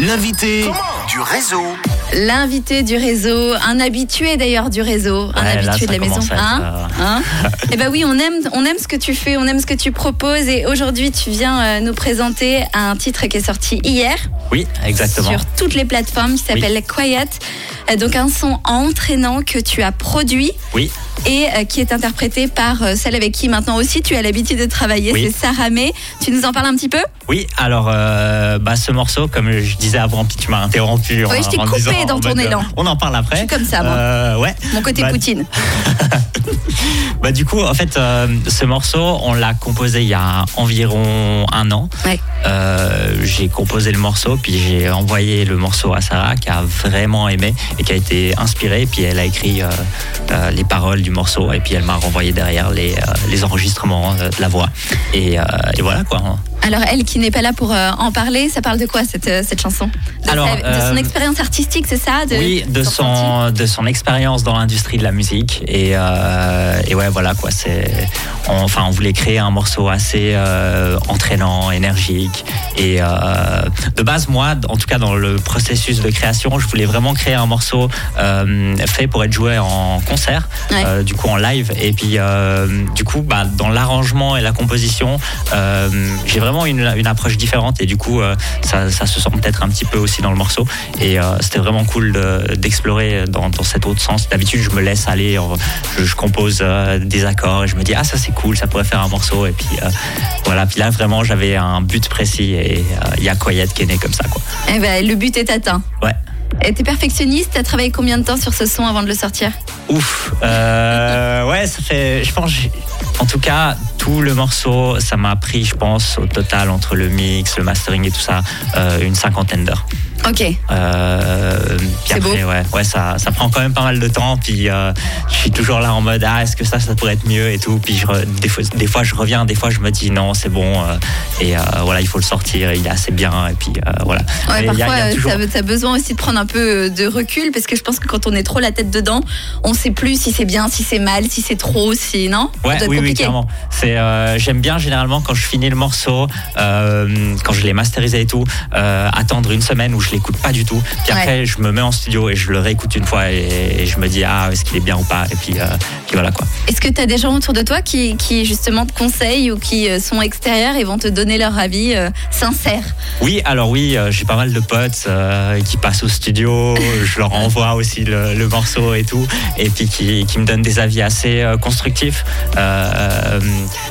L'invité du réseau. L'invité du réseau, un habitué d'ailleurs du réseau, un Ouais, là, habitué de la maison. Hein euh, Hein Eh ben oui, on aime, on aime ce que tu fais, on aime ce que tu proposes. Et aujourd'hui, tu viens euh, nous présenter un titre qui est sorti hier Oui, exactement. sur toutes les plateformes, qui s'appelle Quiet. Euh, Donc un son entraînant que tu as produit Oui, et euh, qui est interprété par euh, celle avec qui maintenant aussi tu as l'habitude de travailler, Oui. c'est Sarah May. Tu nous en parles un petit peu? Oui. Alors, euh, bah, ce morceau, comme je disais avant, puis tu m'as interrompu. en- Oui, je t'ai coupé disant, dans ton mode, élan. On en parle après. Je suis comme ça, moi. Euh, ouais. Mon côté Bah, Poutine. Bah, du coup, en fait, euh, ce morceau, on l'a composé il y a environ un an. Ouais. J'ai composé le morceau, puis j'ai envoyé le morceau à Sarah, qui a vraiment aimé et qui a été inspirée. Puis elle a écrit les paroles du morceau, et puis elle m'a renvoyé derrière les, euh, enregistrements euh, de la voix. Et, euh, et voilà quoi. Alors elle qui n'est pas là pour euh, en parler, ça parle de quoi cette, euh, cette chanson de, Alors, sa- de euh, son expérience artistique, c'est ça de, oui, de son de son expérience dans l'industrie de la musique. Et, euh, et ouais voilà quoi c'est on- enfin on voulait créer un morceau assez euh, entraînant, énergique. Et euh, de base moi en tout cas dans le processus de création je voulais vraiment créer un morceau euh, fait pour être joué en concert Ouais. euh, du coup en live. Et puis euh, du coup bah, dans l'arrangement et la composition euh, j'ai vraiment une, une approche différente et du coup euh, ça, ça se sent peut-être un petit peu aussi dans le morceau et euh, c'était vraiment cool de- d'explorer dans, dans cet autre sens d'habitude je me laisse aller je, je compose euh, des accords et je me dis ah ça c'est cool ça pourrait faire un morceau et puis voilà puis là vraiment j'avais un but précis et il y a Quiet qui est né comme ça quoi Eh ben, le but est atteint. ouais Et T'es perfectionniste, t'as travaillé combien de temps sur ce son avant de le sortir? Ouf. Euh, ouais, ça fait. Je pense. En tout cas, le morceau, ça m'a pris, je pense, au total entre le mix, le mastering et tout ça, euh, une cinquantaine d'heures. Ok. Euh, puis C'est après, beau. ouais, ouais, ça, ça prend quand même pas mal de temps. Puis euh, je suis toujours là en mode ah, est-ce que ça, ça pourrait être mieux et tout. Puis je des, fois, des fois, je reviens, des fois, je me dis non, c'est bon. euh, et euh, voilà, il faut le sortir. Il est assez bien. Et puis voilà. Ouais, Mais il y a- y a parfois, toujours- t'as besoin aussi de prendre un peu de recul parce que je pense que quand on est trop la tête dedans, on sait plus si c'est bien, si c'est mal, si c'est trop, si non? Ça Ouais, doit être oui, oui, compliqué. clairement. C'est, j'aime bien généralement quand je finis le morceau, quand je l'ai masterisé et tout, attendre une semaine où je l'écoute pas du tout. Puis Ouais. après, je me mets en studio et je le réécoute une fois et, et je me dis ah est-ce qu'il est bien ou pas? Et puis, euh, puis voilà quoi. Est-ce que tu as des gens autour de toi qui, qui justement te conseillent ou qui euh, sont extérieurs et vont te donner leur avis euh, sincère? Oui, alors oui, j'ai pas mal de potes euh, qui passent au studio, je leur envoie aussi le, le morceau et tout, et puis qui, qui me donnent des avis assez constructifs.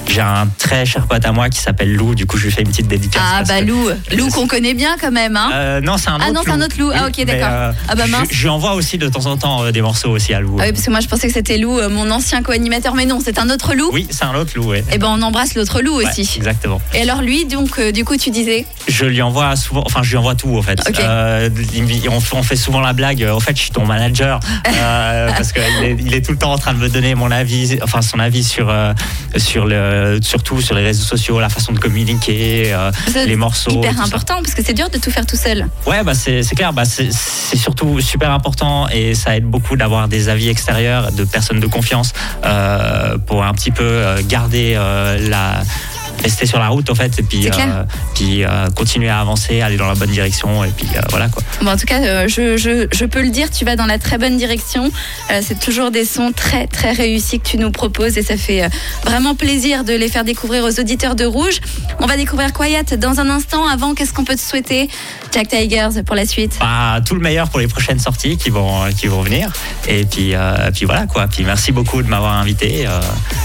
J'ai un très cher pote à moi qui s'appelle Lou, du coup je lui fais une petite dédicace. Ah bah Lou, Lou qu'on connaît bien quand même. Hein non, c'est un autre Ah non, c'est un autre Lou. Ah, ok, d'accord. euh, Ah bah je- mince. Je, lui envoie aussi de temps en temps euh, des morceaux aussi à Lou. Ah oui, parce que moi je pensais que c'était Lou, euh, mon ancien co-animateur, mais non, c'est un autre Lou. Oui, c'est un autre Lou, ouais. Et ben on embrasse l'autre Lou Ouais, aussi. exactement. Et alors lui, donc euh, du coup tu disais Je lui envoie souvent, enfin je lui envoie tout en fait. Ok. Euh, il me- on, fait- on fait souvent la blague. euh, En fait, je suis ton manager euh, parce qu'il est, il est tout le temps en train de me donner mon avis, enfin son avis sur euh, sur le, surtout sur les réseaux sociaux, la façon de communiquer, euh, C'est les morceaux. hyper tout ça. important parce que c'est dur de tout faire tout seul. Ouais, bah c'est clair. Bah c'est surtout super important et ça aide beaucoup d'avoir des avis extérieurs de personnes de confiance euh, pour un petit peu euh, garder euh, la rester sur la route en fait et puis euh, puis continuer à avancer, aller dans la bonne direction et puis voilà quoi. Bon, en tout cas, je, je, je peux le dire, tu vas dans la très bonne direction. C'est toujours des sons très très réussis que tu nous proposes et ça fait vraiment plaisir de les faire découvrir aux auditeurs de Rouge. On va découvrir Quiet dans un instant. Avant, qu'est-ce qu'on peut te souhaiter, Jack Tigers, pour la suite Bah, tout le meilleur pour les prochaines sorties qui vont qui vont venir et puis euh, puis voilà quoi. Puis merci beaucoup de m'avoir invité. euh,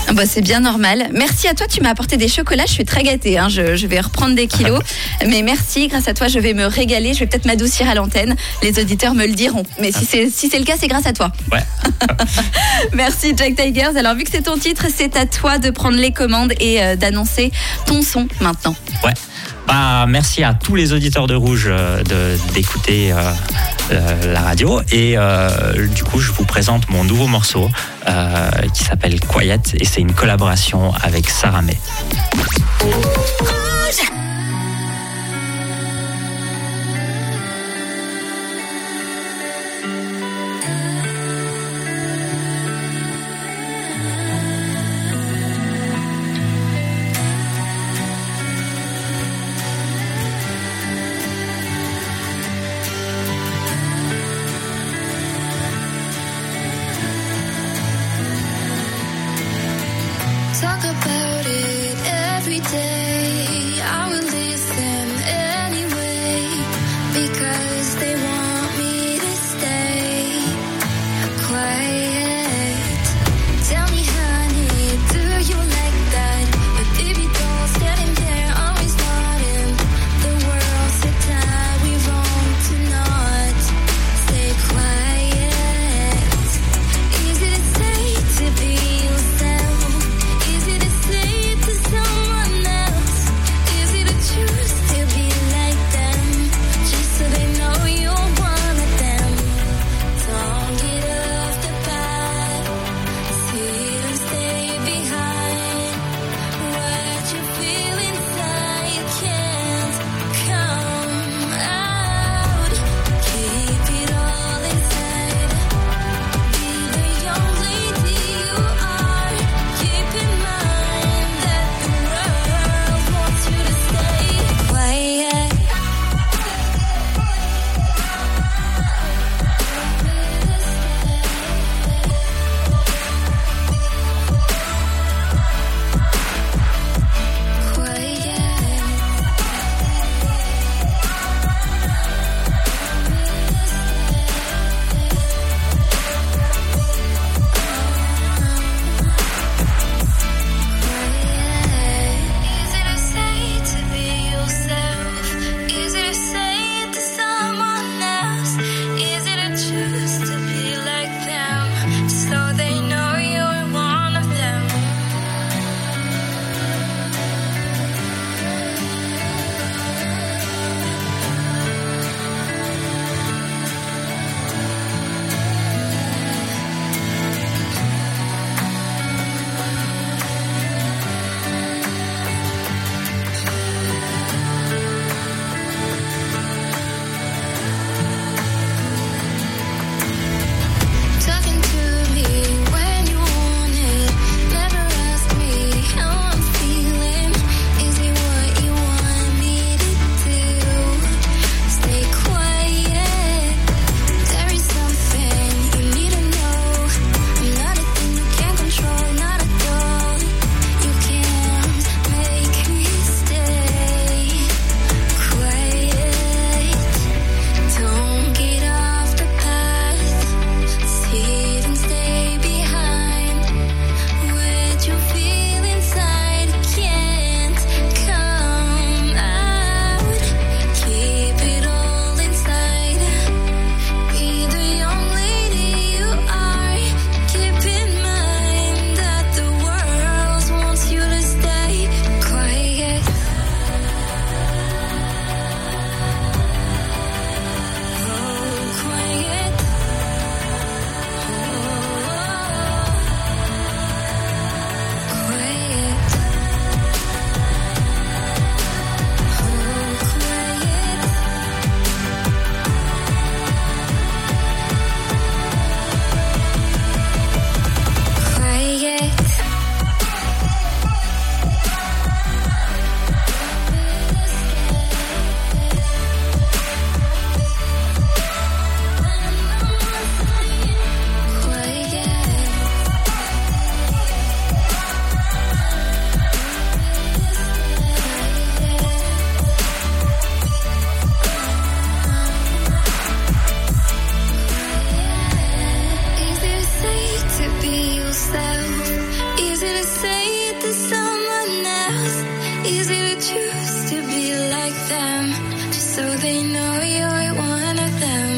Ah bah, C'est bien normal. Merci à toi, tu m'as apporté des chocolats. Je suis très gâtée. hein. Je, je vais reprendre des kilos. Mais merci, grâce à toi, je vais me régaler. Je vais peut-être m'adoucir à l'antenne. Les auditeurs me le diront. Mais si c'est si c'est le cas, c'est grâce à toi. ouais. Merci Jack Tigers. Alors vu que c'est ton titre, c'est à toi de prendre les commandes et euh, d'annoncer ton son maintenant. Ouais. Bah, merci à tous les auditeurs de Rouge euh, d'écouter euh, euh, la radio. Et du coup, je vous présente mon nouveau morceau qui s'appelle Quiet et c'est une collaboration avec Sarah May. there used to be like them, just so they know you're one of them.